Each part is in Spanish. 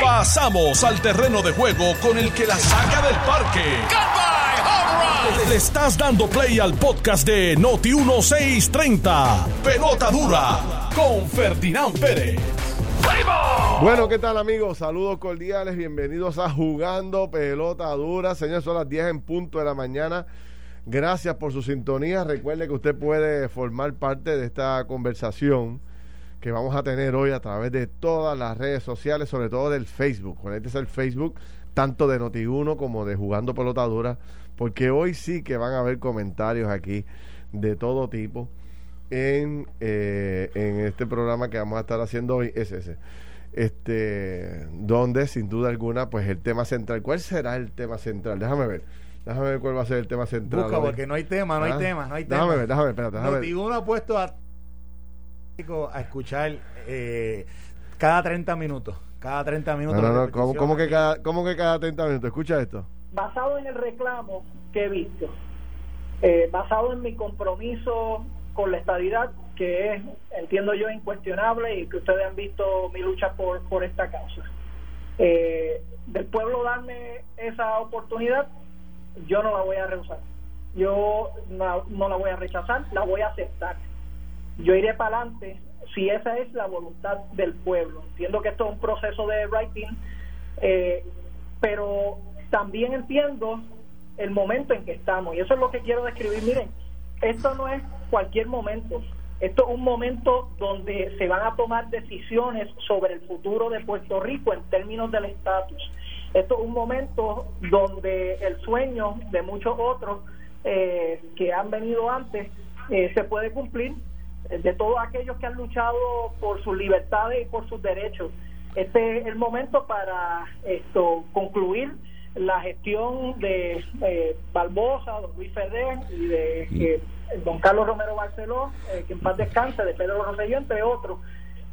Pasamos al terreno de juego con el que la saca del parque. Le estás dando play al podcast de Noti 1630. Pelota dura con Ferdinand Pérez. Bueno, ¿qué tal amigos? Saludos cordiales, bienvenidos a Jugando Pelota Dura. Señores, son las 10 en punto de la mañana. Gracias por su sintonía. Recuerde que usted puede formar parte de esta conversación que vamos a tener hoy a través de todas las redes sociales, sobre todo del Facebook. es el Facebook tanto de Noti1 como de Jugando Pelota Dura, porque hoy sí que van a haber comentarios aquí de todo tipo en, eh, en este programa que vamos a estar haciendo hoy, es ese. Este, donde sin duda alguna, pues el tema central, ¿cuál será el tema central? Déjame ver. Déjame ver cuál va a ser el tema central. Busca, porque no hay tema, no hay ¿Ah? tema, no hay tema. Déjame ver, déjame ver, espérate, déjame ver. Uno ha puesto a, a escuchar eh, cada 30 minutos. Cada 30 minutos. No, no, ¿cómo, ¿cómo, que cada, ¿cómo que cada 30 minutos? Escucha esto. Basado en el reclamo que he visto, eh, basado en mi compromiso con la estabilidad, que es, entiendo yo, incuestionable y que ustedes han visto mi lucha por, por esta causa. Eh, del pueblo darme esa oportunidad, yo no la voy a rehusar. Yo no, la voy a rechazar, la voy a aceptar. Yo iré para adelante si esa es la voluntad del pueblo. Entiendo que esto es un proceso de writing, eh, pero también entiendo el momento en que estamos. Y eso es lo que quiero describir. Miren, esto no es cualquier momento. Esto es un momento donde se van a tomar decisiones sobre el futuro de Puerto Rico en términos del estatus. Esto es un momento donde el sueño de muchos otros eh, que han venido antes eh, se puede cumplir, de todos aquellos que han luchado por sus libertades y por sus derechos. Este es el momento para esto concluir la gestión de eh, Barbosa, don Luis Feder y de don Carlos Romero Barceló, que en paz descanse, de Pedro Rosselló, entre otros,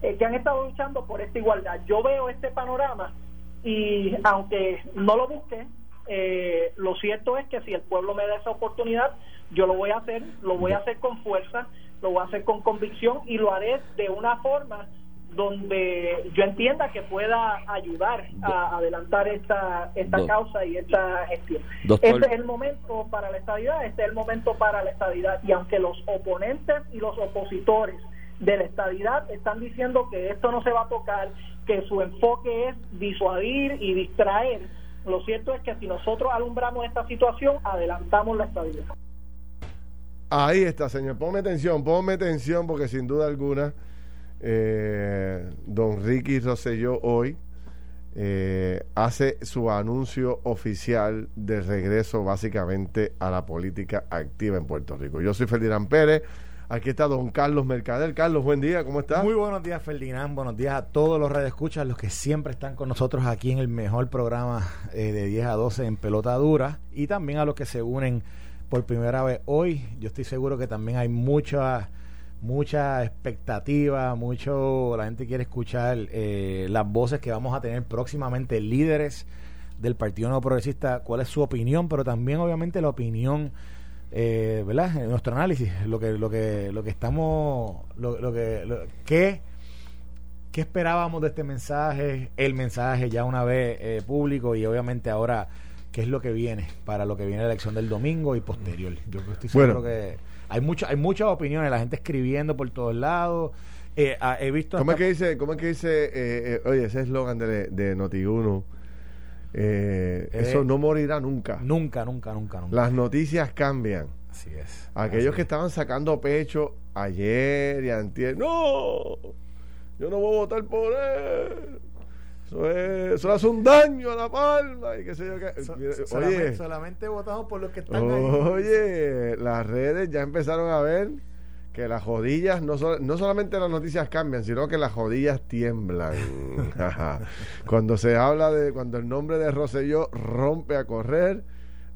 que han estado luchando por esta igualdad. Yo veo este panorama y aunque no lo busque, eh, lo cierto es que si el pueblo me da esa oportunidad, yo lo voy a hacer, lo voy a hacer con fuerza, lo voy a hacer con convicción y lo haré de una forma donde yo entienda que pueda ayudar a adelantar esta esta causa y esta gestión. Este es el momento para la estabilidad, este es el momento para la estabilidad y aunque los oponentes y los opositores de la estabilidad están diciendo que esto no se va a tocar, que su enfoque es disuadir y distraer. Lo cierto es que si nosotros alumbramos esta situación, adelantamos la estabilidad. Ahí está, señor. Ponme atención, ponme atención, porque sin duda alguna, eh, don Ricky Rosselló hoy eh, hace su anuncio oficial de regreso básicamente a la política activa en Puerto Rico. Yo soy Ferdinand Pérez. Aquí está don Carlos Mercader. Carlos, buen día, ¿cómo estás? Muy buenos días, Ferdinand. Buenos días a todos los redescuchas, los que siempre están con nosotros aquí en el mejor programa eh, de 10 a 12 en Pelota Dura y también a los que se unen por primera vez hoy. Yo estoy seguro que también hay mucha mucha expectativa, mucho la gente quiere escuchar eh, las voces que vamos a tener próximamente líderes del Partido No Progresista, cuál es su opinión, pero también obviamente la opinión eh, ¿verdad? En nuestro análisis, lo que, lo que, lo que estamos, lo, lo que, lo, ¿qué, ¿qué esperábamos de este mensaje? El mensaje ya una vez eh, público y obviamente ahora qué es lo que viene para lo que viene la elección del domingo y posterior. Yo estoy seguro que hay mucho, hay muchas opiniones, la gente escribiendo por todos lados. Eh, ah, he visto ¿Cómo es que dice, cómo es que dice, eh, eh oye, ese eslogan de, de Noti1? Eh, eso no morirá nunca. Nunca, nunca, nunca, nunca. Las noticias cambian. Así es. Aquellos que estaban sacando pecho ayer y antier, no, yo no voy a votar por él. Eso, es, eso hace un daño a la palma y qué sé yo. oye, solamente, solamente, votamos por los que están oye, ahí. Oye, las redes ya empezaron a ver que las jodillas, no, no solamente las noticias cambian, sino que las jodillas tiemblan. cuando se habla de, cuando el nombre de Roselló rompe a correr,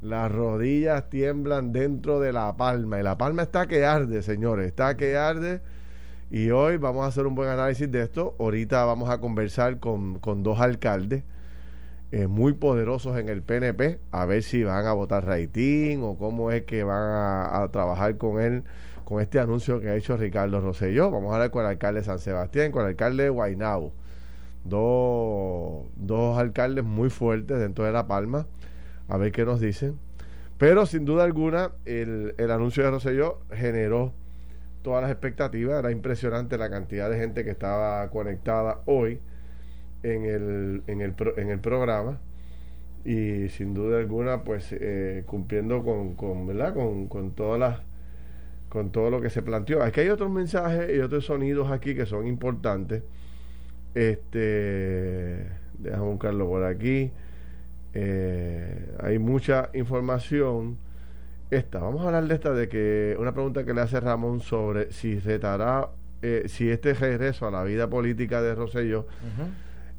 las rodillas tiemblan dentro de la palma. Y la palma está que arde, señores, está que arde. Y hoy vamos a hacer un buen análisis de esto. Ahorita vamos a conversar con, con dos alcaldes eh, muy poderosos en el PNP, a ver si van a votar rating o cómo es que van a trabajar con él con este anuncio que ha hecho Ricardo Rosselló. Vamos a hablar con el alcalde de San Sebastián, con el alcalde de Guaynabo. dos, dos alcaldes muy fuertes dentro de La Palma, a ver qué nos dicen. Pero sin duda alguna, el, el anuncio de Rosselló generó todas las expectativas. Era impresionante la cantidad de gente que estaba conectada hoy en el, en el, en el programa. Y sin duda alguna, pues eh, cumpliendo con, con, ¿verdad? Con, con todas las con todo lo que se planteó. Que hay otros mensajes y otros sonidos aquí que son importantes. Este, déjame buscarlo por aquí. Eh, hay mucha información. Esta, vamos a hablar de esta, de que una pregunta que le hace Ramón sobre si retará, eh, si este regreso a la vida política de Rosselló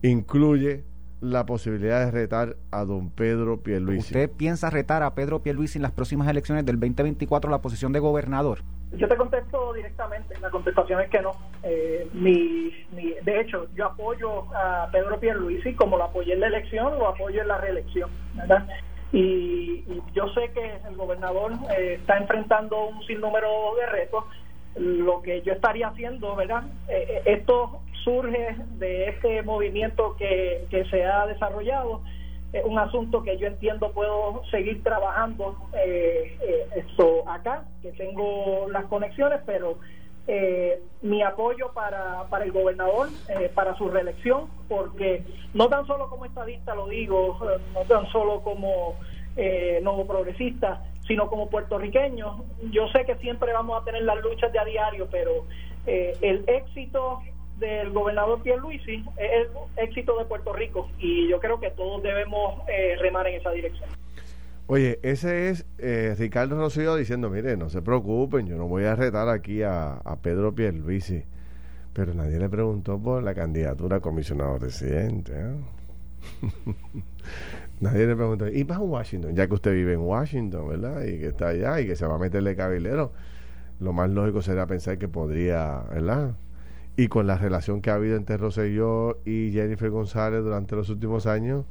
incluye la posibilidad de retar a don Pedro Pierluisi. ¿Usted piensa retar a Pedro Pierluisi en las próximas elecciones del 2024 la posición de gobernador? Yo te contesto directamente. La contestación es que no. Eh, mi, de hecho, yo apoyo a Pedro Pierluisi como lo apoyé en la elección, lo apoyo en la reelección. ¿verdad? Y, yo sé que el gobernador eh, está enfrentando un sinnúmero de retos. Lo que yo estaría haciendo, ¿verdad? Eh, esto surge de este movimiento que, que se ha desarrollado es un asunto que yo entiendo puedo seguir trabajando eh, eh, esto acá, que tengo las conexiones, pero eh, mi apoyo para, para el gobernador, para su reelección, porque no tan solo como estadista lo digo, no tan solo como nuevo progresista, sino como puertorriqueño. Yo sé que siempre vamos a tener las luchas de a diario, pero el éxito del gobernador Pierluisi es el éxito de Puerto Rico y yo creo que todos debemos eh, remar en esa dirección. Oye, ese es eh, Ricardo Rocío diciendo, mire, no se preocupen, yo no voy a retar aquí a, Pedro Pierluisi, pero nadie le preguntó por la candidatura a comisionado residente. ¿eh? nadie le preguntó, ¿y vas a Washington? Ya que usted vive en Washington, ¿verdad? Y que está allá y que se va a meterle cabilero, lo más lógico sería pensar que podría, ¿verdad? y con la relación que ha habido entre Rosselló y Jennifer González durante los últimos años,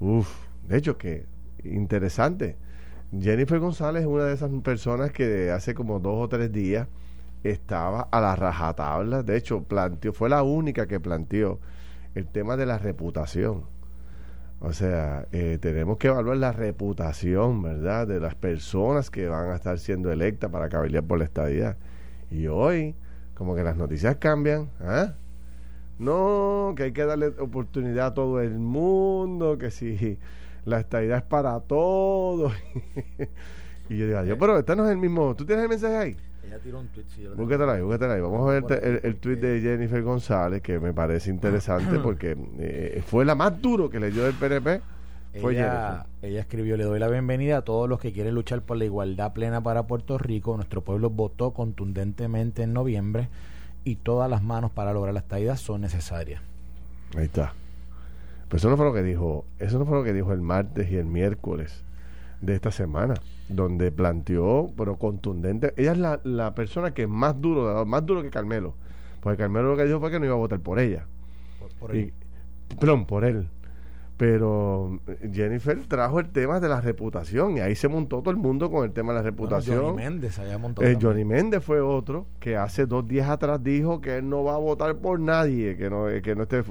uff, de hecho que interesante. Jennifer González es una de esas personas que hace como dos o tres días estaba a la rajatabla, de hecho planteó, fue la única que planteó el tema de la reputación. O sea, eh, tenemos que evaluar la reputación, ¿verdad?, de las personas que van a estar siendo electas para cabildear por la estadía. Y hoy, como que las noticias cambian. ¿ah? No, que hay que darle oportunidad a todo el mundo, que si la estadidad es para todos. y yo digo, yo, pero este no es el mismo. ¿Tú tienes el mensaje ahí? Ella tiró un tweet. Sí, búsquetelo ahí, búsquetelo ahí. Vamos a ver el, el, tweet de Jennifer González, que me parece interesante porque eh, fue la más duro que le dio el PNP ella, ella escribió, le doy la bienvenida a todos los que quieren luchar por la igualdad plena para Puerto Rico. Nuestro pueblo votó contundentemente en noviembre y todas las manos para lograr la estadía son necesarias. Ahí está. Pero eso no fue lo que dijo, eso no fue lo que dijo el martes y el miércoles de esta semana, donde planteó, pero contundente. Ella es la, la persona que más duro, más duro que Carmelo. Porque Carmelo lo que dijo fue que no iba a votar por ella. Por, él. perdón, por él pero eh, Jennifer trajo el tema de la reputación y ahí se montó todo el mundo con el tema de la reputación. Johnny Méndez había montado. Eh, Johnny Méndez fue otro que hace dos días atrás dijo que él no va a votar por nadie que no, que no esté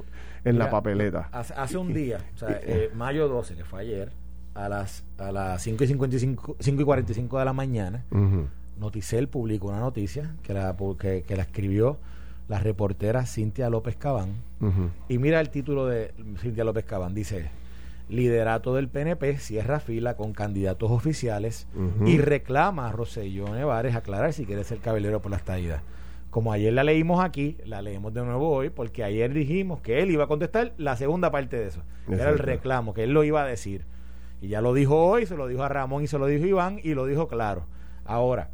en la papeleta. Hace, un día, o sea, eh, mayo 12, que fue ayer, a las, a las 5 y, 55, 5 y 45 de la mañana, Noticel publicó una noticia que la, que, que la escribió la reportera Cintia López Cabán. Y mira el título de Cintia López Cabán, dice, liderato del PNP cierra fila con candidatos oficiales y reclama a Roselló Nevares aclarar si quiere ser caballero por la estadía. Como ayer la leímos aquí, la leemos de nuevo hoy, porque ayer dijimos que él iba a contestar la segunda parte de eso. Era el reclamo, que él lo iba a decir. Y ya lo dijo hoy, se lo dijo a Ramón y se lo dijo a Iván y lo dijo claro. Ahora,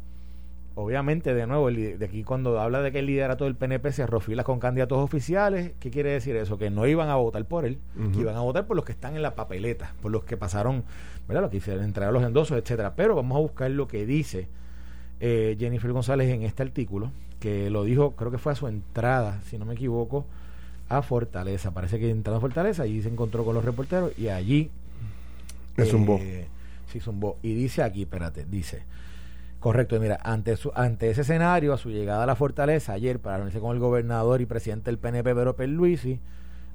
obviamente, de nuevo, de aquí cuando habla de que el liderato del PNP se arrofila con candidatos oficiales, ¿qué quiere decir eso? Que no iban a votar por él, que iban a votar por los que están en la papeleta, por los que pasaron, ¿verdad? Lo que hicieron, entregar los endosos, etcétera. Pero vamos a buscar lo que dice eh, Jennifer González en este artículo, que lo dijo, creo que fue a su entrada, si no me equivoco, a Fortaleza. Parece que entrado a Fortaleza, y se encontró con los reporteros y allí... Es un bo. Sí, zumbó. Y dice aquí, espérate, dice... Correcto, mira, ante, su, ante ese escenario, a su llegada a la fortaleza ayer para reunirse con el gobernador y presidente del PNP, Pedro Luisi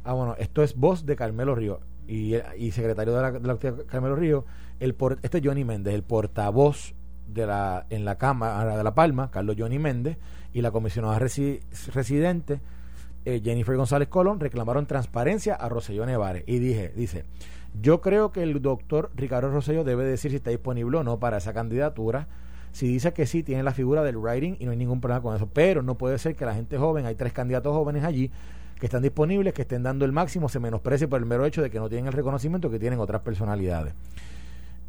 Ah, bueno, esto es voz de Carmelo Río y, y secretario de la, de la Carmelo Río, el por, este es Johnny Méndez, el portavoz de la en la Cámara de La Palma, Carlos Johnny Méndez, y la comisionada resi, residente eh, Jennifer González Colón reclamaron transparencia a Roselló Nevares. Y dije, dice, yo creo que el doctor Ricardo Rosselló debe decir si está disponible o no para esa candidatura. Si dice que sí, tiene la figura del writing y no hay ningún problema con eso. Pero no puede ser que la gente joven, hay tres candidatos jóvenes allí que están disponibles, que estén dando el máximo, se menosprecie por el mero hecho de que no tienen el reconocimiento que tienen otras personalidades.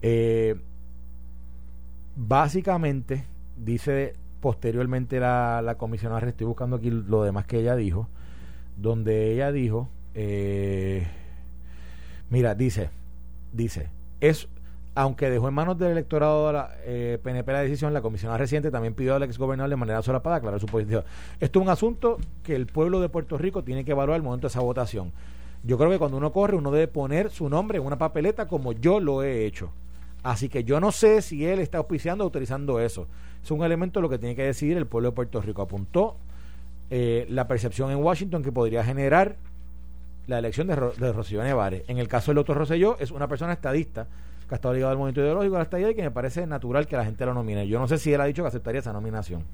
Eh, básicamente, dice posteriormente la, la comisionada, estoy buscando aquí lo demás que ella dijo, donde ella dijo, eh, mira, dice, dice, es aunque dejó en manos del electorado de la eh, PNP la decisión, la comisionada reciente también pidió al exgobernador de manera solapada aclarar su posición. Esto es un asunto que el pueblo de Puerto Rico tiene que evaluar al momento de esa votación. Yo creo que cuando uno corre, uno debe poner su nombre en una papeleta como yo lo he hecho. Así que yo no sé si él está auspiciando o autorizando eso. Es un elemento de lo que tiene que decidir el pueblo de Puerto Rico. Apuntó eh, la percepción en Washington que podría generar la elección de, de Rocío Nevares. En el caso del doctor Rosselló, es una persona estadista que ha estado ligado al movimiento ideológico de la estadía y que me parece natural que la gente lo nomine. Yo no sé si él ha dicho que aceptaría esa nominación.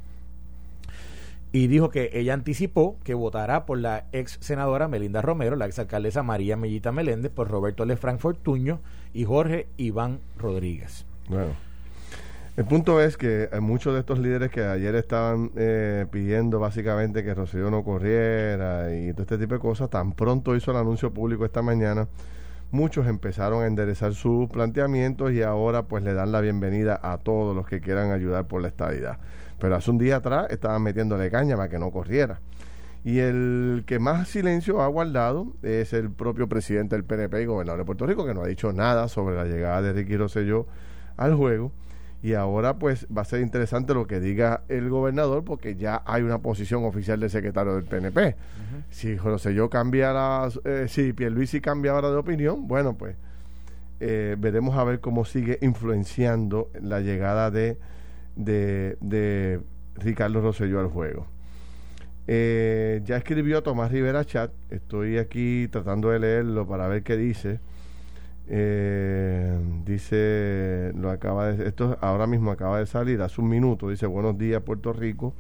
Y dijo que ella anticipó que votará por la ex senadora Melinda Romero, la ex alcaldesa María Mellita Meléndez, por Roberto Le Frankfurt Tuño y Jorge Iván Rodríguez. Bueno. El punto es que muchos de estos líderes que ayer estaban eh, pidiendo básicamente que Rocío no corriera y todo este tipo de cosas, tan pronto hizo el anuncio público esta mañana, muchos empezaron a enderezar sus planteamientos y ahora pues le dan la bienvenida a todos los que quieran ayudar por la estadidad. Pero hace un día atrás estaban metiéndole caña para que no corriera. Y el que más silencio ha guardado es el propio presidente del PNP y gobernador de Puerto Rico, que no ha dicho nada sobre la llegada de Ricky Rosselló al juego y ahora pues va a ser interesante lo que diga el gobernador porque ya hay una posición oficial del secretario del PNP. Si José yo cambiara, eh, si Pierluisi cambia ahora de opinión, bueno pues eh, veremos a ver cómo sigue influenciando la llegada de, de, de Ricardo Rosselló al juego. Eh, ya escribió Tomás Rivera Chat, estoy aquí tratando de leerlo para ver qué dice. Eh, dice, lo acaba de, esto ahora mismo acaba de salir, hace un minuto, dice, buenos días Puerto Rico.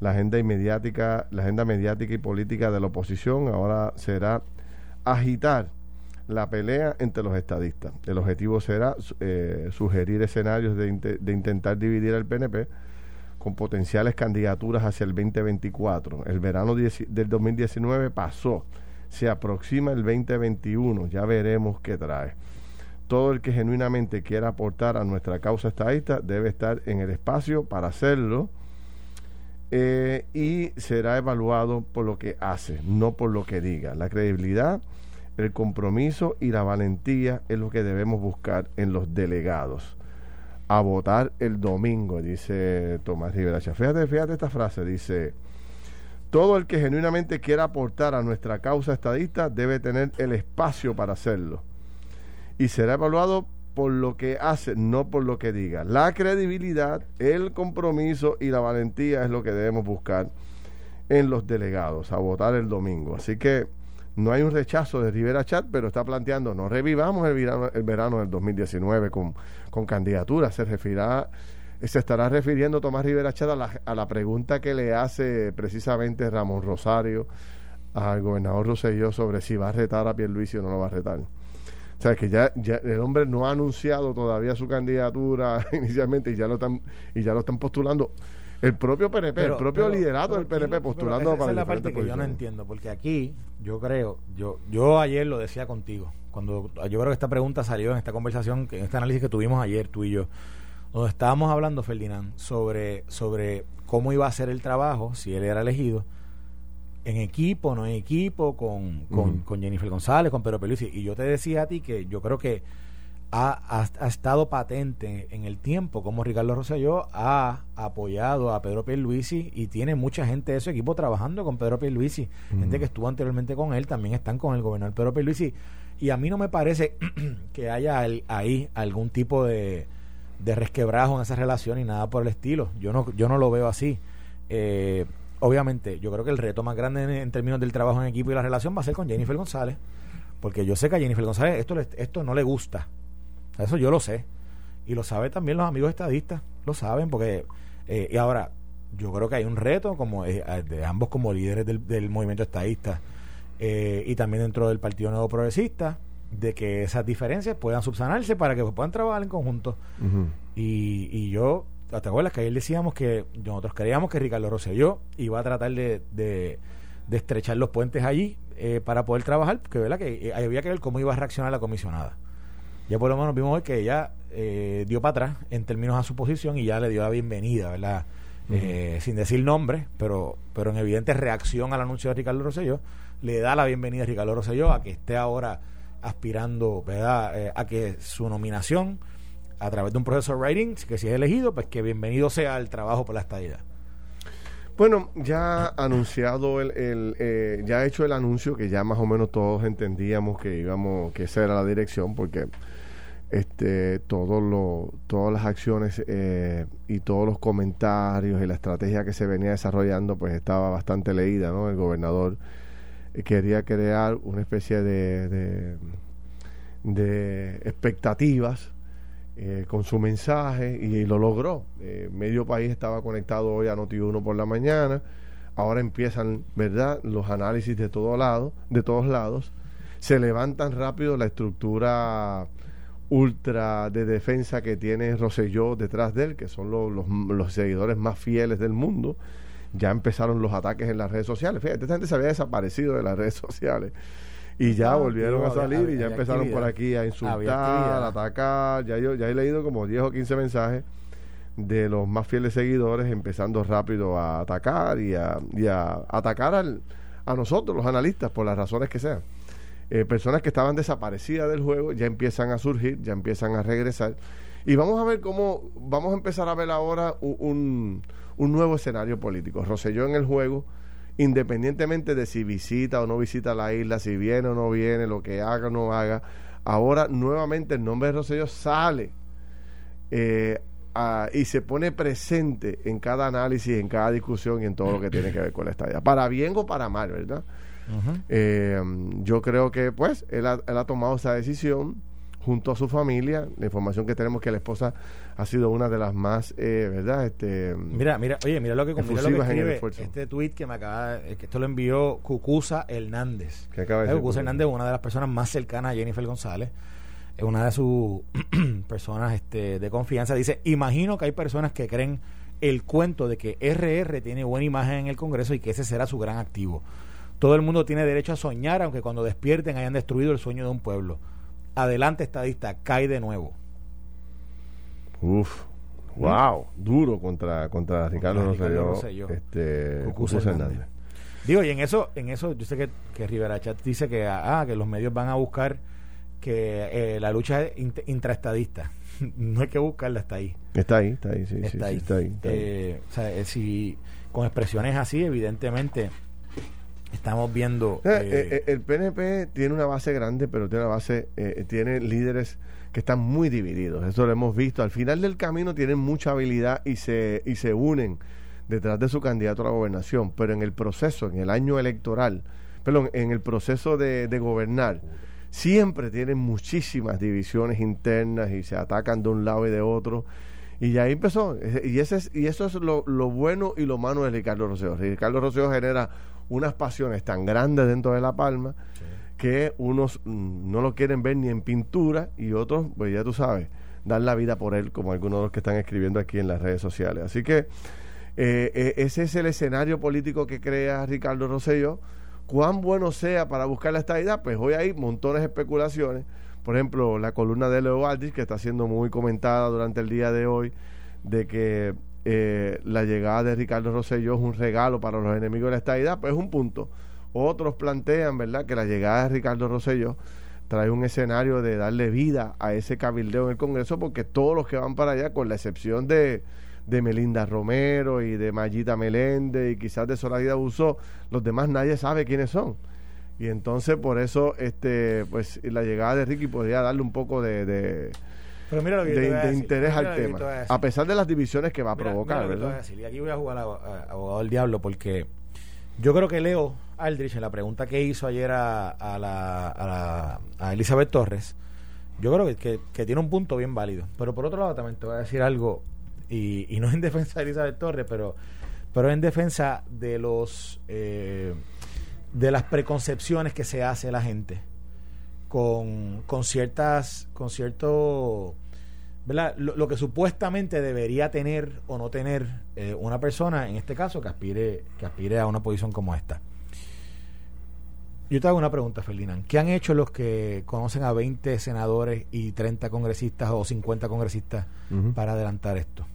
La agenda mediática, la agenda mediática y política de la oposición ahora será agitar la pelea entre los estadistas. El objetivo será eh, sugerir escenarios de, de, intentar dividir al PNP con potenciales candidaturas hacia el 2024. El verano del 2019 pasó se aproxima el 2021, ya veremos qué trae. Todo el que genuinamente quiera aportar a nuestra causa estadista debe estar en el espacio para hacerlo eh, y será evaluado por lo que hace, no por lo que diga. La credibilidad, el compromiso y la valentía es lo que debemos buscar en los delegados. A votar el domingo, dice Tomás Rivera. Fíjate, fíjate esta frase, dice todo el que genuinamente quiera aportar a nuestra causa estadista debe tener el espacio para hacerlo. Y será evaluado por lo que hace, no por lo que diga. La credibilidad, el compromiso y la valentía es lo que debemos buscar en los delegados a votar el domingo. Así que no hay un rechazo de Rivera Chat, pero está planteando, no revivamos el verano, el del 2019 con, con candidaturas, se referirá se estará refiriendo Tomás Rivera Chada a la, a la pregunta que le hace precisamente Ramón Rosario al gobernador Rosselló sobre si va a retar a Pierluisi o no lo va a retar. O sea, que ya, ya el hombre no ha anunciado todavía su candidatura inicialmente y ya lo están y ya lo están postulando el propio PNP, el propio liderato del PNP postulando esa, para es la parte que yo no entiendo, porque aquí yo creo, yo yo ayer lo decía contigo, cuando yo creo que esta pregunta salió en esta conversación, en este análisis que tuvimos ayer tú y yo donde estábamos hablando, Ferdinand, sobre, sobre cómo iba a ser el trabajo si él era elegido, en equipo, no en equipo, con, con, Jennifer González, con Pedro Pelusi. Y yo te decía a ti que yo creo que ha, ha, estado patente en el tiempo como Ricardo Rosselló ha apoyado a Pedro Pierluisi y tiene mucha gente de su equipo trabajando con Pedro Pierluisi. Gente que estuvo anteriormente con él, también están con el gobernador Pedro Pierluisi. Y a mí no me parece que haya ahí algún tipo de de resquebrajo en esa relación y nada por el estilo. Yo no, yo no lo veo así. Eh, obviamente, yo creo que el reto más grande en, términos del trabajo en equipo y la relación va a ser con Jennifer González, porque yo sé que a Jennifer González esto, esto no le gusta. Eso yo lo sé. Y lo saben también los amigos estadistas, lo saben, porque... Eh, y ahora, yo creo que hay un reto como eh, de ambos como líderes del, movimiento estadista eh, y también dentro del Partido Nuevo Progresista de que esas diferencias puedan subsanarse para que puedan trabajar en conjunto. y, y yo ¿te acuerdas que ayer decíamos que nosotros creíamos que Ricardo Rosselló iba a tratar de, de, estrechar los puentes allí eh, para poder trabajar? Porque ¿verdad? que eh, había que ver cómo iba a reaccionar la comisionada. Ya por lo menos vimos hoy que ella eh, dio para atrás en términos a su posición y ya le dio la bienvenida, ¿verdad? sin decir nombre, pero, pero en evidente reacción al anuncio de Ricardo Rosselló, le da la bienvenida a Ricardo Rosselló a que esté ahora aspirando ¿verdad? a que su nominación a través de un proceso de writing, que si es elegido, pues que bienvenido sea el trabajo por la estadía. Bueno, ya anunciado el, el eh, ya hecho el anuncio que ya más o menos todos entendíamos que íbamos, que esa era la dirección, porque este todo lo, todas las acciones eh, y todos los comentarios y la estrategia que se venía desarrollando, pues estaba bastante leída, ¿no? El gobernador eh, quería crear una especie de, de, expectativas eh, con su mensaje y, lo logró. Eh, medio país estaba conectado hoy a Noti1 por la mañana. Ahora empiezan, ¿verdad?, los análisis de todo lado, de todos lados. Se levantan rápido la estructura ultra de defensa que tiene Rosselló detrás de él, que son los, los, seguidores más fieles del mundo. Ya empezaron los ataques en las redes sociales. Fíjate, esta gente se había desaparecido de las redes sociales y ya volvieron a salir y ya empezaron por aquí a insultar, a atacar. Ya, yo, ya he leído como 10 o 15 mensajes de los más fieles seguidores empezando rápido a atacar y a, atacar al, a nosotros, los analistas, por las razones que sean. Eh, personas que estaban desaparecidas del juego ya empiezan a surgir, ya empiezan a regresar. Y vamos a ver cómo, vamos a empezar a ver ahora un, un nuevo escenario político. Roselló en el juego independientemente de si visita o no visita la isla, si viene o no viene, lo que haga o no haga, ahora nuevamente el nombre de Rosselló sale eh, y se pone presente en cada análisis, en cada discusión y en todo lo que tiene que ver con la estadía, para bien o para mal, ¿verdad? Eh, yo creo que pues él ha tomado esa decisión junto a su familia. La información que tenemos que la esposa ha sido una de las más, eh, ¿verdad? Este, mira, mira, oye, mira lo que, mira lo que escribe este tweet que me acaba, eh, que esto lo envió Cucusa Hernández. ¿Qué acaba de Cucusa Hernández es una de las personas más cercanas a Jennifer González. Es una de sus personas este, de confianza. Dice, imagino que hay personas que creen el cuento de que RR tiene buena imagen en el Congreso y que ese será su gran activo. Todo el mundo tiene derecho a soñar, aunque cuando despierten hayan destruido el sueño de un pueblo adelante estadista, cae de nuevo. Uf, wow, duro contra, contra Ricardo Rosselló, este, Hernández. Digo, y en eso, en eso yo sé que, que Rivera Chat dice que, ah, que los medios van a buscar que eh, la lucha es intraestadista. no hay que buscarla, está ahí. Está ahí, está ahí, sí, está, ahí. está ahí. Eh, o sea, eh, si con expresiones así, evidentemente Estamos viendo. Eh, eh, eh, el PNP tiene una base grande, pero tiene una base, tiene líderes que están muy divididos. Eso lo hemos visto. Al final del camino tienen mucha habilidad y se, y se unen detrás de su candidato a la gobernación. Pero en el proceso, en el año electoral, perdón, en el proceso de, de gobernar, siempre tienen muchísimas divisiones internas y se atacan de un lado y de otro. Y ya ahí empezó. Y, ese es, y eso es lo, lo bueno y lo malo de Ricardo Roseo. Ricardo Roseo genera unas pasiones tan grandes dentro de La Palma que unos mm, no lo quieren ver ni en pintura y otros, pues ya tú sabes, dar la vida por él, como algunos de los que están escribiendo aquí en las redes sociales. Así que eh, eh, ese es el escenario político que crea Ricardo Rosselló. Cuán bueno sea para buscar la estabilidad, pues hoy hay montones de especulaciones. Por ejemplo, la columna de Leo Aldrich, que está siendo muy comentada durante el día de hoy, de que eh, la llegada de Ricardo Rosselló es un regalo para los enemigos de la estadidad, pues es un punto. Otros plantean, ¿verdad?, que la llegada de Ricardo Rosselló trae un escenario de darle vida a ese cabildeo en el Congreso, porque todos los que van para allá, con la excepción de, de Melinda Romero y de Mayita Meléndez y quizás de Soraya Busó, los demás nadie sabe quiénes son. Y entonces por eso este pues la llegada de Ricky podría darle un poco de Pero mira lo que de, interés al tema. A, pesar de las divisiones que va a provocar, ¿verdad? Y aquí voy a jugar a, abogado del diablo porque yo creo que Leo Aldrich, en la pregunta que hizo ayer a, a, la, a, Elizabeth Torres, yo creo que, que, tiene un punto bien válido. Pero por otro lado, también te voy a decir algo, y, y no en defensa de Elizabeth Torres, pero, pero en defensa de los eh, de las preconcepciones que se hace la gente con, con ciertas, con cierto, ¿verdad? Lo, que supuestamente debería tener o no tener eh, una persona, en este caso, que aspire, que aspire a una posición como esta. Yo te hago una pregunta, Ferdinand. ¿Qué han hecho los que conocen a 20 senadores y 30 congresistas o 50 congresistas para adelantar esto?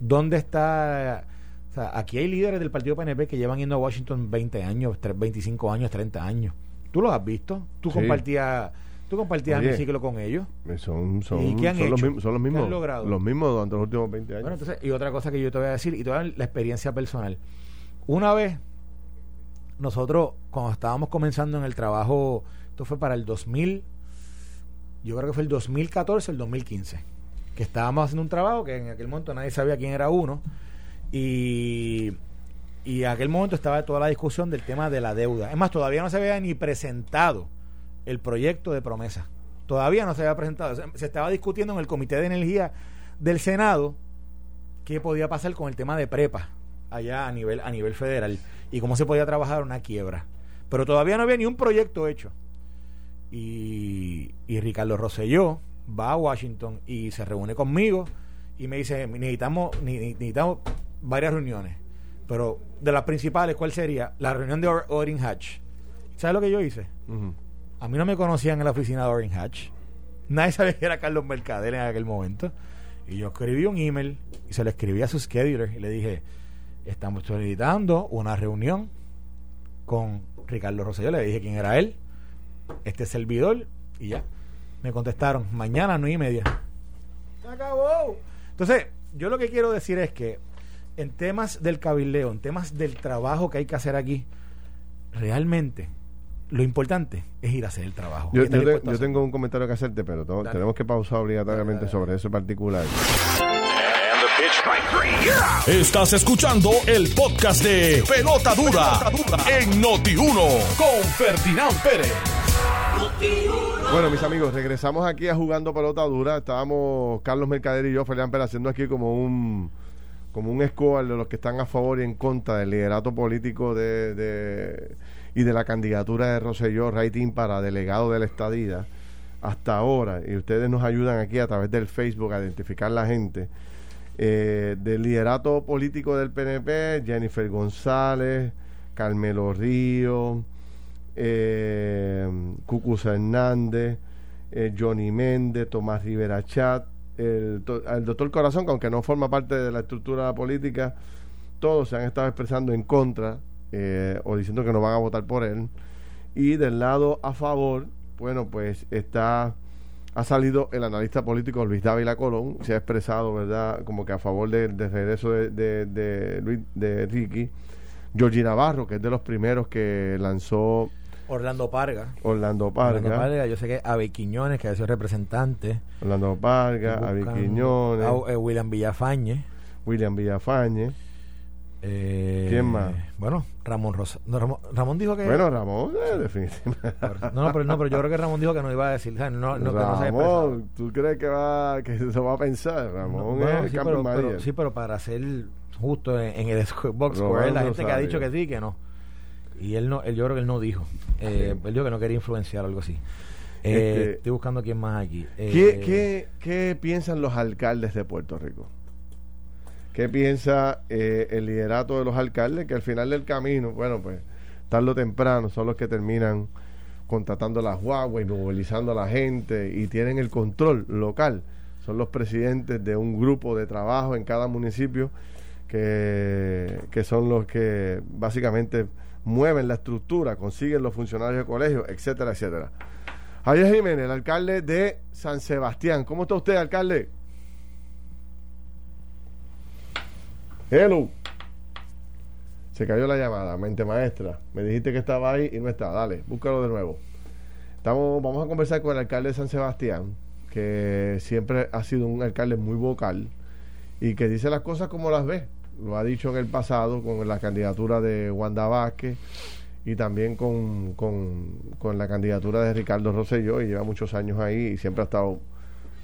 ¿Dónde está o sea, aquí hay líderes del partido PNP que llevan yendo a Washington 20 años, 25 años, 30 años. ¿Tú los has visto? ¿Tú compartías tú compartías mi ciclo con ellos? Eh, son, son, ¿Y qué han son, Los, son los mismos. logrado? Los mismos durante los últimos 20 años. Bueno, entonces, y otra cosa que yo te voy a decir, y toda la experiencia personal. Una vez, nosotros, cuando estábamos comenzando en el trabajo, esto fue para el 2000, yo creo que fue el 2014, el 2015, que estábamos haciendo un trabajo que en aquel momento nadie sabía quién era uno y, y en aquel momento estaba toda la discusión del tema de la deuda. Es más, todavía no se había ni presentado el proyecto de promesa. Todavía no se había presentado. Se estaba discutiendo en el Comité de Energía del Senado qué podía pasar con el tema de prepa allá a nivel, a nivel federal y cómo se podía trabajar una quiebra. Pero todavía no había ni un proyecto hecho. Y, y Ricardo Rosselló va a Washington y se reúne conmigo y me dice, necesitamos, necesitamos varias reuniones, pero de las principales, ¿cuál sería? La reunión de Orrin Hatch. ¿Sabes lo que yo hice? A mí no me conocían en la oficina de Orrin Hatch. Nadie sabía que era Carlos Mercader en aquel momento. Y yo escribí un email y se lo escribí a su scheduler y le dije, estamos solicitando una reunión con Ricardo Rosselló. Le dije quién era él, este servidor, y ya. Me contestaron, mañana a nueve y media. Se acabó. Entonces, yo lo que quiero decir es que en temas del cabildeo, en temas del trabajo que hay que hacer aquí, realmente lo importante es ir a hacer el trabajo. Yo, tengo un comentario que hacerte, pero tenemos que pausar obligatoriamente sobre eso en particular. Estás escuchando el podcast de Pelota Dura, en Noti1 con Ferdinand Pérez. Bueno, mis amigos, regresamos aquí a Jugando Pelota Dura. Estábamos Carlos Mercader y yo, Ferdinand Pérez, haciendo aquí como un como un escobar de los que están a favor y en contra del liderato político de, y de la candidatura de Roselló Raitín para delegado de la estadía hasta ahora, y ustedes nos ayudan aquí a través del Facebook a identificar la gente, eh, del liderato político del PNP, Jennifer González, Carmelo Río, eh, Hernández, eh, Johnny Méndez, Tomás Rivera Chat, el, doctor Corazón, que aunque no forma parte de la estructura política, todos se han estado expresando en contra eh, o diciendo que no van a votar por él. Y del lado a favor, bueno, pues está ha salido el analista político Luis Dávila Colón, se ha expresado, ¿verdad?, como que a favor del regreso de, de, de, de Ricky. Georgie Navarro, que es de los primeros que lanzó Orlando Parga. Orlando Parga. Orlando Parga, yo sé que Abe Quiñones, que es el representante. Orlando Parga, Abe Quiñones. Eh, William Villafañe. William Villafañe. Eh, ¿Quién más? Bueno, Ramón Rosa. Ramón, dijo que. Bueno, Ramón, eh, definitivamente. No, pero, no, pero yo creo que Ramón dijo que no iba a decir. no, no, Ramón, ¿tú crees que, va, que se va a pensar? Ramón es sí, pero, sí, pero para ser justo en, el box score, la gente que ha dicho que sí, que no. Y él no, él, yo creo que él no dijo. Eh, él dijo que no quería influenciar o algo así. Eh, este, estoy buscando quién más aquí. ¿qué, eh, qué, qué, piensan los alcaldes de Puerto Rico? ¿Qué piensa el liderato de los alcaldes? Que al final del camino, bueno, pues tarde o temprano son los que terminan contratando las guaguas y movilizando a la gente y tienen el control local. Son los presidentes de un grupo de trabajo en cada municipio que, que son los que básicamente mueven la estructura, consiguen los funcionarios de colegio, etcétera, etcétera. Javier Jiménez, el alcalde de San Sebastián. ¿Cómo está usted, alcalde? Hello. Se cayó la llamada, mente maestra. Me dijiste que estaba ahí y no está. Dale, búscalo de nuevo. Estamos, vamos a conversar con el alcalde de San Sebastián, que siempre ha sido un alcalde muy vocal y que dice las cosas como las ve. Lo ha dicho en el pasado con la candidatura de Wanda Vázquez y también con, con, la candidatura de Ricardo Rosselló y lleva muchos años ahí y siempre ha estado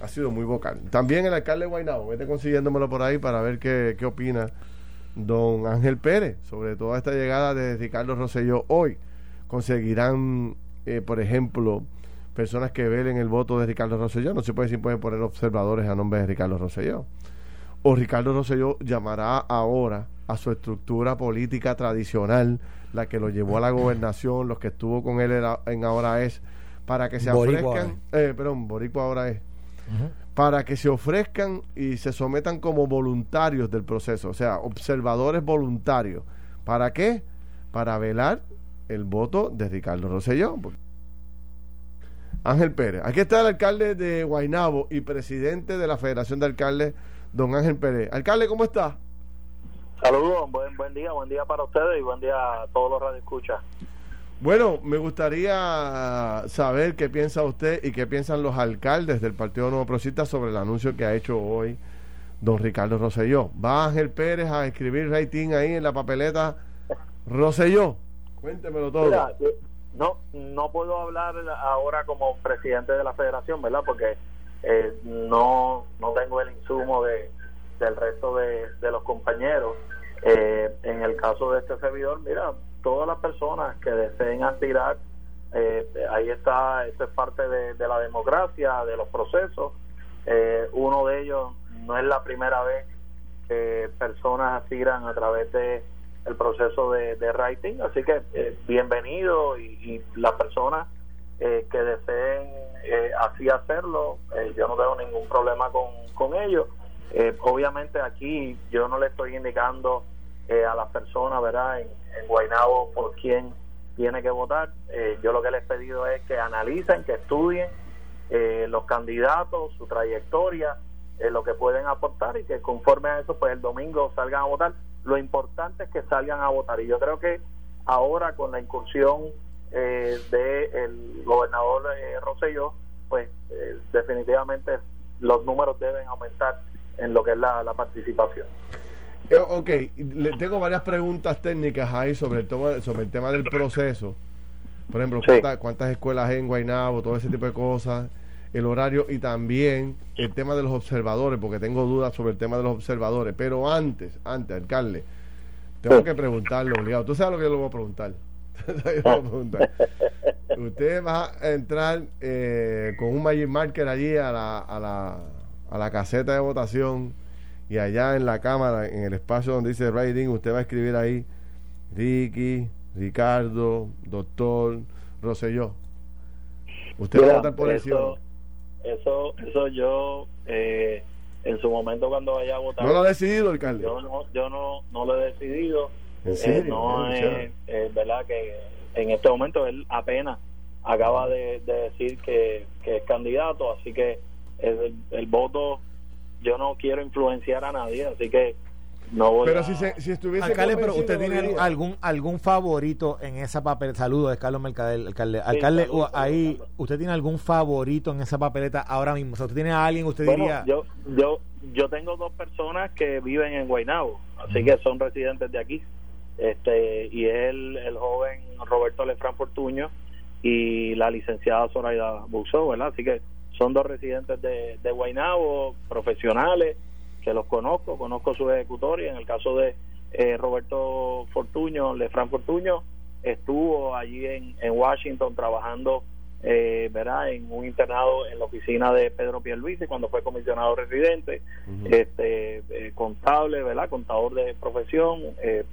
ha sido muy vocal. También el alcalde de Guaynabo, vete consiguiéndomelo por ahí para ver qué, qué opina don Ángel Pérez sobre toda esta llegada de Ricardo Rosselló hoy. Conseguirán, eh, por ejemplo, personas que velen el voto de Ricardo Rosselló. No se puede si pueden poner observadores a nombre de Ricardo Rosselló. O Ricardo Rosselló llamará ahora a su estructura política tradicional, la que lo llevó a la gobernación, los que estuvo con él en ahora es, para que se ofrezcan, eh, perdón, Boricua ahora es, para que se ofrezcan y se sometan como voluntarios del proceso, o sea, observadores voluntarios. ¿Para qué? Para velar el voto de Ricardo Rosselló. Ángel Pérez. Aquí está el alcalde de Guainabo y presidente de la Federación de Alcaldes, don Ángel Pérez. Alcalde, ¿cómo está? Saludos, buen, buen día, buen día para ustedes y buen día a todos los radioescuchas. Bueno, me gustaría saber qué piensa usted y qué piensan los alcaldes del Partido Nuevo Progresista sobre el anuncio que ha hecho hoy don Ricardo Rosselló. ¿Va Ángel Pérez a escribir rating ahí en la papeleta Rosselló? Cuéntemelo todo. no, no puedo hablar ahora como presidente de la federación, ¿verdad? Porque eh, no, no tengo el insumo de, del resto de, los compañeros. Eh, en el caso de este servidor, mira, todas las personas que deseen aspirar, eh, ahí está, eso es parte de, la democracia, de los procesos. Eh, uno de ellos no es la primera vez que personas aspiran a través de el proceso de, de writing, así que eh, bienvenido y, las personas que deseen así hacerlo, yo no tengo ningún problema con, con ello. obviamente aquí yo no le estoy indicando a las personas, ¿verdad? En, en Guaynabo por quién tiene que votar. Eh, yo lo que les he pedido es que analicen, que estudien eh, los candidatos, su trayectoria, eh, lo que pueden aportar y que conforme a eso, pues el domingo salgan a votar. Lo importante es que salgan a votar. Y yo creo que ahora con la incursión del de gobernador Rosselló, pues definitivamente los números deben aumentar en lo que es la participación. Eh, ok, le tengo varias preguntas técnicas ahí sobre el, tema, sobre el tema del proceso. Por ejemplo, ¿cuántas, escuelas hay en Guaynabo? Todo ese tipo de cosas. El horario y también el tema de los observadores, porque tengo dudas sobre el tema de los observadores. Pero antes, antes, alcalde, tengo que preguntarle obligado. ¿Tú sabes lo que yo le voy a preguntar? Usted va a entrar eh, con un Magic Marker allí a la, a, la, a la caseta de votación y allá en la cámara, en el espacio donde dice writing, usted va a escribir ahí Ricky, Ricardo, doctor, Roselló. Usted va a votar por eso, eso, eso yo eh, en su momento cuando vaya a votar. ¿No lo ha decidido, alcalde? Yo no, yo no, no lo he decidido. Eh, no es, verdad que en este momento él apenas acaba de, decir que, es candidato, así que el, el voto yo no quiero influenciar a nadie, así que no voy pero si, si estuviese alcalde pero usted tiene algún algún favorito en esa papeleta saludos Carlos Mercader alcalde alcalde ahí usted tiene algún favorito en esa papeleta ahora mismo o sea, usted tiene a alguien usted diría yo yo yo tengo dos personas que viven en Guaynabo así que son residentes de aquí este y es el, el joven Roberto Lefran Fortuño y la licenciada Zoraida Buxó verdad así que son dos residentes de, de Guaynabo, profesionales, que los conozco, conozco su ejecutoria. En el caso de eh, Roberto Fortuño, Lefran Fortuño, estuvo allí en, en Washington trabajando eh, ¿verdad? en un internado en la oficina de Pedro Pierluisi cuando fue comisionado residente, este eh, contable, ¿verdad? contador de profesión, eh,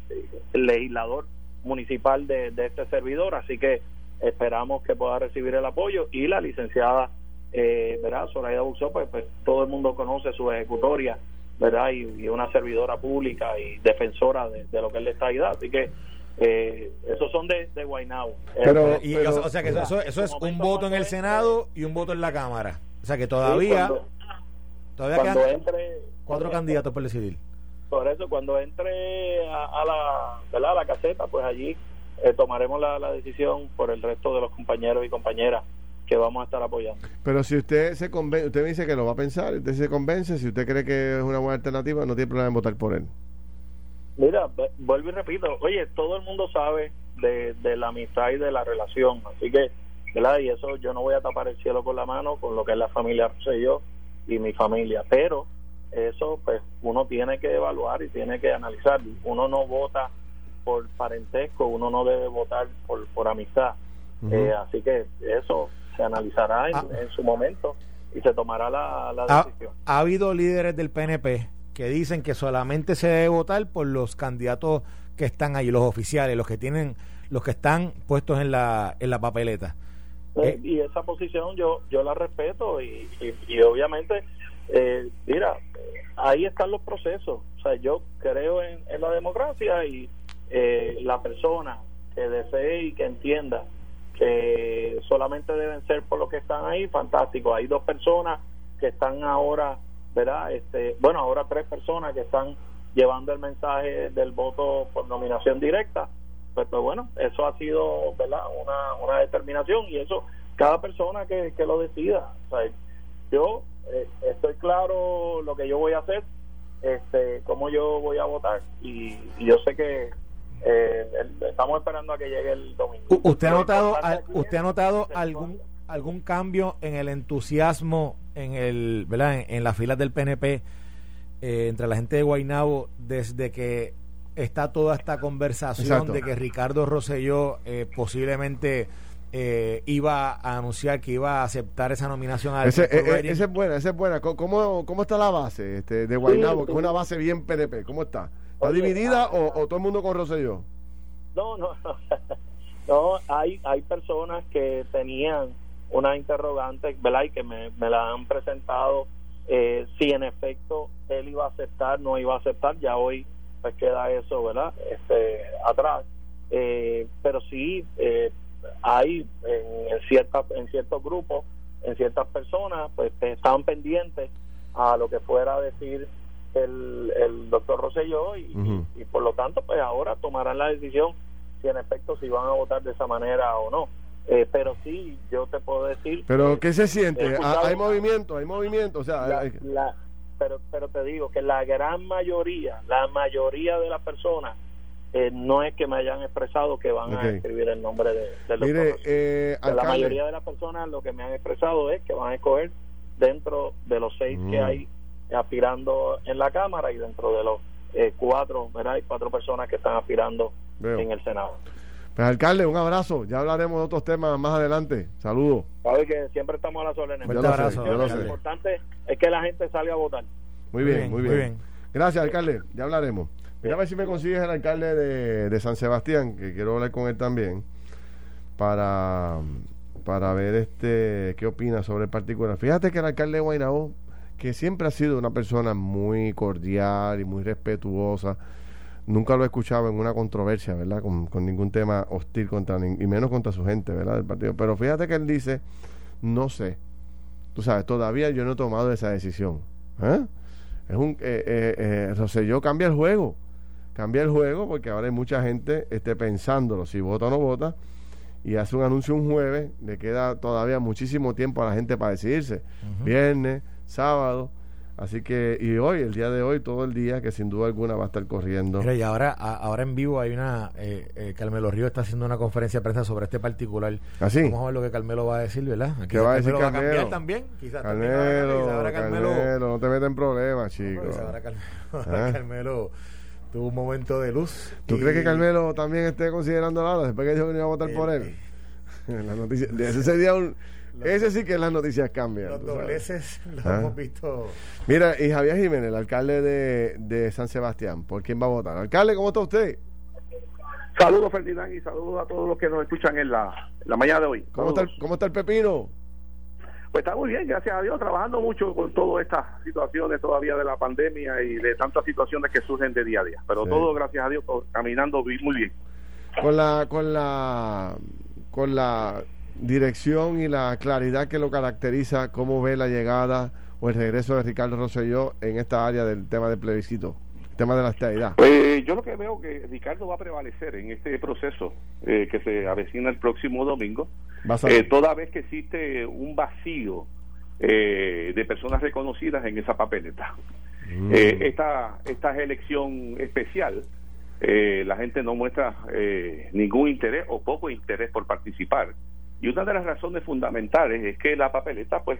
legislador municipal de, de este servidor, así que esperamos que pueda recibir el apoyo y la licenciada eh, ¿verdad? Soraya Buxó, pues, pues, todo el mundo conoce su ejecutoria, ¿verdad? Y, una servidora pública y defensora de, lo que es la estadidad. Así que eh, esos son de, de Guaynabo. Pero, eh, o, sea que eso, eso es un voto en el Senado y un voto en la Cámara. O sea que todavía, todavía quedan entre, cuatro candidatos por decidir. Por eso, cuando entre a, la, ¿verdad? a la caseta, pues allí eh, tomaremos la, la decisión por el resto de los compañeros y compañeras que vamos a estar apoyando. Pero si usted se convence, usted me dice que lo va a pensar, usted se convence, si usted cree que es una buena alternativa, no tiene problema en votar por él. Mira, vuelvo y repito, oye, todo el mundo sabe de, de la amistad y de la relación, así que, ¿verdad? Y eso yo no voy a tapar el cielo con la mano con lo que es la familia yo y mi familia, pero eso pues uno tiene que evaluar y tiene que analizar. Uno no vota por parentesco, uno no debe votar por, por amistad. Eh, así que eso se analizará en, ah. su momento y se tomará la, decisión. Ha, habido líderes del PNP que dicen que solamente se debe votar por los candidatos que están ahí, los oficiales, los que tienen, los que están puestos en la, en la papeleta. Eh, eh, y esa posición yo yo la respeto y, y, obviamente eh, mira ahí están los procesos o sea yo creo en, en la democracia y la persona que desee y que entienda que solamente deben ser por lo que están ahí, fantástico. Hay dos personas que están ahora, ¿verdad? Este, bueno, ahora tres personas que están llevando el mensaje del voto por nominación directa. Pues, pues bueno, eso ha sido, ¿verdad? Una, una determinación y eso cada persona que, que lo decida. O sea, yo eh, estoy claro lo que yo voy a hacer, este, cómo yo voy a votar y yo sé que eh, estamos esperando a que llegue el domingo. ¿Usted ha notado, usted ha notado algún algún cambio en el entusiasmo en el, ¿verdad? En, las filas del PNP eh, entre la gente de Guaynabo desde que está toda esta conversación de que Ricardo Rosselló eh, posiblemente eh, iba a anunciar que iba a aceptar esa nominación a ese, esa es buena, esa es buena. ¿Cómo, cómo está la base este, de Guaynabo? que es una base bien PNP. ¿Cómo está? ¿Está dividida ah, o, todo el mundo con Rosselló? No, no, no, hay, hay personas que tenían una interrogante, ¿verdad? Y que me, me la han presentado eh, si en efecto él iba a aceptar, no iba a aceptar, ya hoy pues queda eso, ¿verdad? Este, atrás. Eh, pero sí eh, hay en, cierta, en ciertos grupos, en ciertas personas, pues estaban pendientes a lo que fuera a decir el, el doctor Rosselló y, y, por lo tanto pues ahora tomarán la decisión si en efecto si van a votar de esa manera o no. Eh, pero sí, yo te puedo decir... ¿Pero qué se siente? Ah, ¿Hay movimiento? ¿Hay movimiento? O sea, la, pero, pero te digo que la gran mayoría, la mayoría de las personas eh, no es que me hayan expresado que van a escribir el nombre de, del doctor. Eh, la mayoría de las personas lo que me han expresado es que van a escoger dentro de los seis que mm. hay aspirando en la Cámara y dentro de los eh, cuatro, ¿verdad? Hay cuatro personas que están aspirando en el Senado. Pues alcalde, un abrazo. Ya hablaremos de otros temas más adelante. Saludos. Sabe que siempre estamos a las órdenes. Un abrazo. Lo, importante es que la gente salga a votar. Muy bien, muy bien. Gracias, alcalde. Ya hablaremos. Mira a ver si me consigues el alcalde de, de, San Sebastián, que quiero hablar con él también, para, para ver este qué opina sobre el particular. Fíjate que el alcalde de Guaynabo que siempre ha sido una persona muy cordial y muy respetuosa. Nunca lo he escuchado en una controversia, ¿verdad? Con, ningún tema hostil contra y menos contra su gente, ¿verdad? Del partido. Pero fíjate que él dice, no sé. Tú sabes, todavía yo no he tomado esa decisión. ¿eh? Es un eh, eh, eh cambia el juego. Cambia el juego porque ahora hay mucha gente esté pensándolo si vota o no vota y hace un anuncio un jueves, le queda todavía muchísimo tiempo a la gente para decidirse. Viernes, sábado. Así que, y hoy, el día de hoy, todo el día, que sin duda alguna va a estar corriendo. y ahora, ahora en vivo hay una, eh, eh, Carmelo Río está haciendo una conferencia de prensa sobre este particular. ¿Así? ¿Ah, Vamos a ver lo que Carmelo va a decir, ¿verdad? ¿Qué va a decir Carmelo? Va a cambiar también, quizás. Carmelo, Carmelo, no te metas en problemas, chico. ahora ¿Ah? Carmelo, tuvo un momento de luz. ¿Tú crees que Carmelo también esté considerando nada después que dijo que no iba a votar por él? la noticia, ese sería un ese sí que las noticias cambian. Los dobleces los ¿Ah? hemos visto. Mira, y Javier Jiménez, el alcalde de, de San Sebastián, ¿por quién va a votar? Alcalde, ¿cómo está usted? Saludos, Ferdinand, y saludos a todos los que nos escuchan en la, la mañana de hoy. ¿Cómo está, el, ¿Cómo está el pepino? Pues está muy bien, gracias a Dios, trabajando mucho con todas estas situaciones todavía de la pandemia y de tantas situaciones que surgen de día a día. Pero todo, gracias a Dios, caminando muy bien. Con la, con la, con la dirección y la claridad que lo caracteriza, cómo ve la llegada o el regreso de Ricardo Rosselló en esta área del tema del plebiscito, el tema de la estabilidad? Pues yo lo que veo que Ricardo va a prevalecer en este proceso eh, que se avecina el próximo domingo eh, toda vez que existe un vacío eh, de personas reconocidas en esa papeleta. Mm. Eh, esta, esta elección especial, la gente no muestra ningún interés o poco interés por participar. Y una de las razones fundamentales es que la papeleta, pues,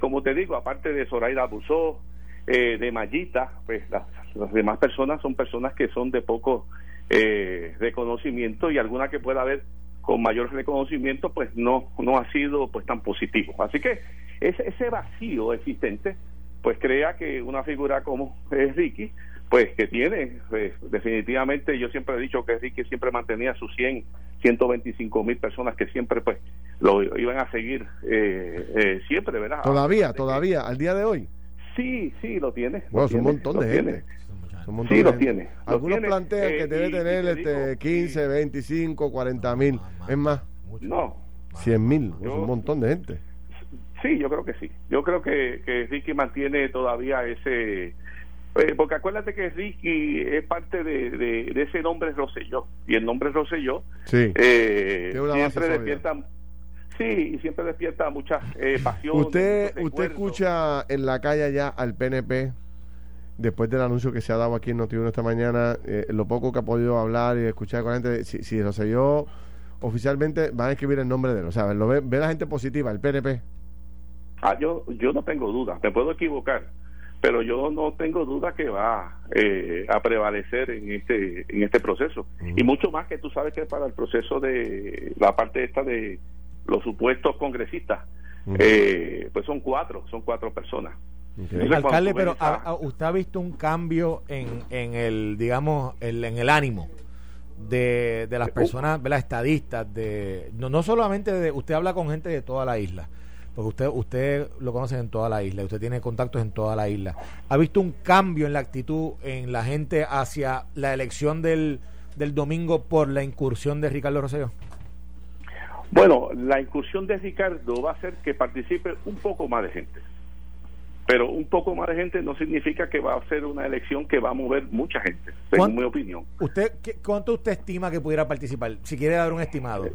como te digo, aparte de Zoraida Abusó, de Mayita, pues las, las, demás personas son personas que son de poco reconocimiento y alguna que pueda haber con mayor reconocimiento pues no no ha sido pues tan positivo. Así que ese, ese vacío existente pues crea que una figura como es Ricky pues que tiene pues, definitivamente yo siempre he dicho que Ricky siempre mantenía sus 100 125 mil personas que siempre pues lo iban a seguir eh, eh, siempre verdad todavía todavía al día de hoy sí sí lo tiene bueno, es un montón de gente sí, lo tiene. Algunos plantean que eh, debe tener este 15, 25, 40 mil. Es más, no. 100 mil. Es un montón de gente. Sí, yo creo que sí. Yo creo que, que Ricky mantiene todavía ese. Eh, porque acuérdate que Ricky es parte de, de, ese nombre Roselló. Y el nombre Roselló sí. eh, siempre despierta. Sí, y siempre despierta mucha eh, pasión. ¿Usted, usted escucha en la calle allá al PNP después del anuncio que se ha dado aquí en Notiuno esta mañana, eh, lo poco que ha podido hablar y escuchar con la gente, si, si yo oficialmente van a escribir el nombre de él, o sea, lo ve, ve la gente positiva, el PNP. Ah, yo, yo no tengo duda, me puedo equivocar, pero yo no tengo duda que va eh, a prevalecer en este en este proceso. Y mucho más que tú sabes que para el proceso de la parte esta de los supuestos congresistas eh, pues son cuatro son cuatro personas. Alcalde, pero ¿usted ha visto un cambio en, en el, digamos, en el ánimo de, de las uh. personas, de las estadistas? De, no, no solamente de, usted habla con gente de toda la isla, porque usted, usted lo conoce en toda la isla, usted tiene contactos en toda la isla. ¿Ha visto un cambio en la actitud en la gente hacia la elección del, del domingo por la incursión de Ricardo Rosselló? Bueno, la incursión de Ricardo va a hacer que participe un poco más de gente pero un poco más de gente no significa que va a ser una elección que va a mover mucha gente, según mi opinión. ¿Usted ¿Cuánto usted estima que pudiera participar? Si quiere dar un estimado.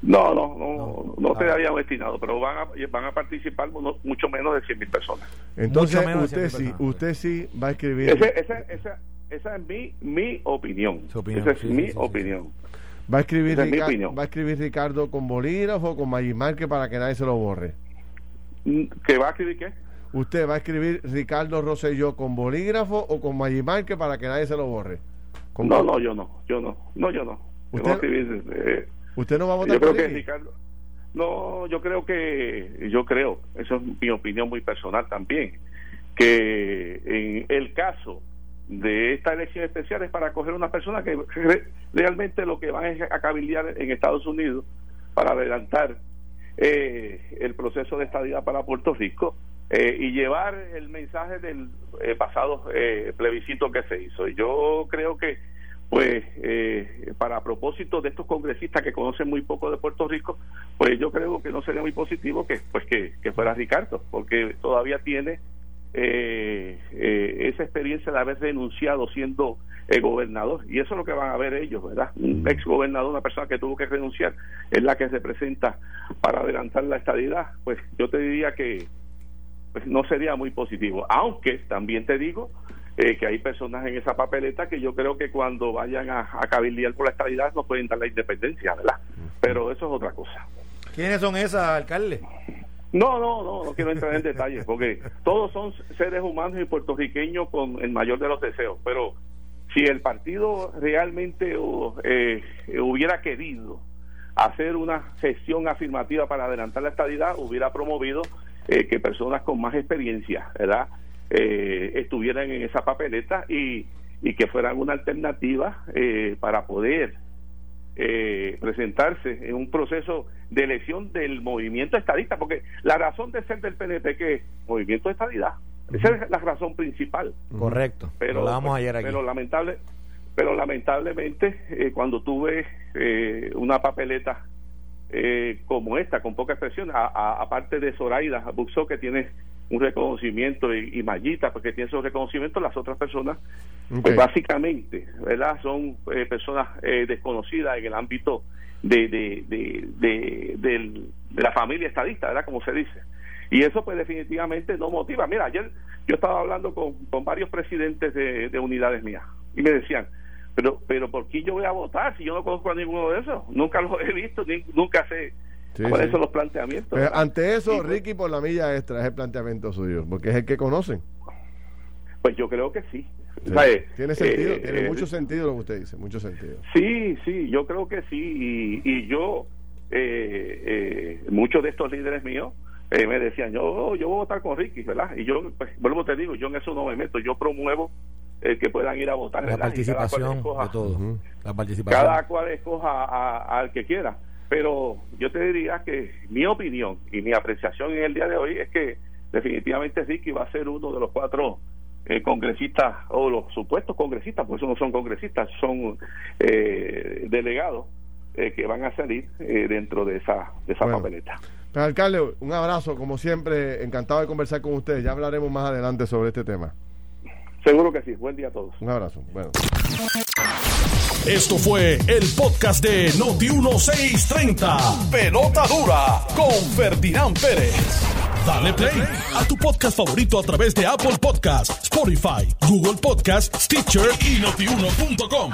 No, no, no, no, te ah. daría un estimado, pero van a, van a participar mucho menos de 100 mil personas. Entonces, usted sí, usted sí va a escribir. esa, esa, esa, es mi, mi opinión. esa es mi opinión. ¿Va a, escribir ¿Va a escribir Ricardo con bolígrafo o con Magimarque para que nadie se lo borre? Mm, ¿Que va a escribir qué? ¿Usted va a escribir Ricardo Rosselló con bolígrafo o con Magimarque para que nadie se lo borre? no, no, yo no, yo no, no, yo no. ¿Usted, eh, ¿usted no va a votar yo creo que Ricardo, No, yo creo que, yo creo, eso es mi opinión muy personal también, que en el caso de esta elección especial es para coger una persona que realmente lo que van es a cabildear en Estados Unidos para adelantar eh, el proceso de estadía para Puerto Rico eh, y llevar el mensaje del eh, pasado eh, plebiscito que se hizo. Yo creo que, pues, para propósito de estos congresistas que conocen muy poco de Puerto Rico, pues yo creo que no sería muy positivo que, pues, que, fuera Ricardo, porque todavía tiene esa experiencia de haber renunciado siendo gobernador y eso es lo que van a ver ellos, ¿verdad? Un ex gobernador, una persona que tuvo que renunciar, es la que representa para adelantar la estadidad. Pues yo te diría que pues no sería muy positivo. Aunque también te digo eh, que hay personas en esa papeleta que yo creo que cuando vayan a, a cabildear por la estabilidad no pueden dar la independencia, ¿verdad? Pero eso es otra cosa. ¿Quiénes son esas, alcalde? No, no, no, no quiero entrar en detalles, porque todos son seres humanos y puertorriqueños con el mayor de los deseos, pero si el partido realmente eh, hubiera querido hacer una gestión afirmativa para adelantar la estadidad, hubiera promovido eh, que personas con más experiencia, ¿verdad? Eh, estuvieran en esa papeleta y, y que fueran una alternativa eh, para poder presentarse en un proceso de elección del movimiento estadista, porque la razón de ser del PNP que es movimiento de estadidad, esa es la razón principal. Correcto. Pero, vamos ayer aquí. pero lamentable, pero lamentablemente cuando tuve una papeleta eh, como esta, con poca expresión, aparte de Zoraida Buxó, que tiene un reconocimiento, y, y Mayita, porque tiene esos reconocimientos, las otras personas Pues básicamente, ¿verdad? Son eh, personas eh, desconocidas en el ámbito de, de, de, de, la familia estadista, ¿verdad? Como se dice. Y eso pues definitivamente no motiva. Mira, ayer yo estaba hablando con, con varios presidentes de, unidades mías y me decían, pero pero ¿por qué yo voy a votar si yo no conozco a ninguno de esos? Nunca los he visto, ni, nunca sé cuáles son los planteamientos. ante eso, Ricky, por la milla extra es el planteamiento suyo, porque es el que conocen. Pues yo creo que sí. tiene sentido, eh, tiene eh, mucho sentido lo que usted dice, mucho sentido. Sí, sí, yo creo que sí. Y, y yo, eh, muchos de estos líderes míos, me decían, yo, yo voy a votar con Ricky, ¿verdad? Y yo, pues, vuelvo te digo, yo en eso no me meto, yo promuevo el que puedan ir a votar. La participación de todos. La participación. Cada cual escoja al que quiera. Pero yo te diría que mi opinión y mi apreciación en el día de hoy es que definitivamente Ricky va a ser uno de los cuatro eh, congresistas o los supuestos congresistas, pues eso no son congresistas, son eh, delegados eh, que van a salir dentro de esa, de esa papeleta. Pues, alcalde, un abrazo, como siempre, encantado de conversar con ustedes. Ya hablaremos más adelante sobre este tema. Seguro que sí. Buen día a todos. Un abrazo. Bueno. Esto fue el podcast de Noti 1630. Pelota dura con Ferdinand Pérez. Dale play a tu podcast favorito a través de Apple Podcasts, Spotify, Google Podcasts, Stitcher y notiuno.com.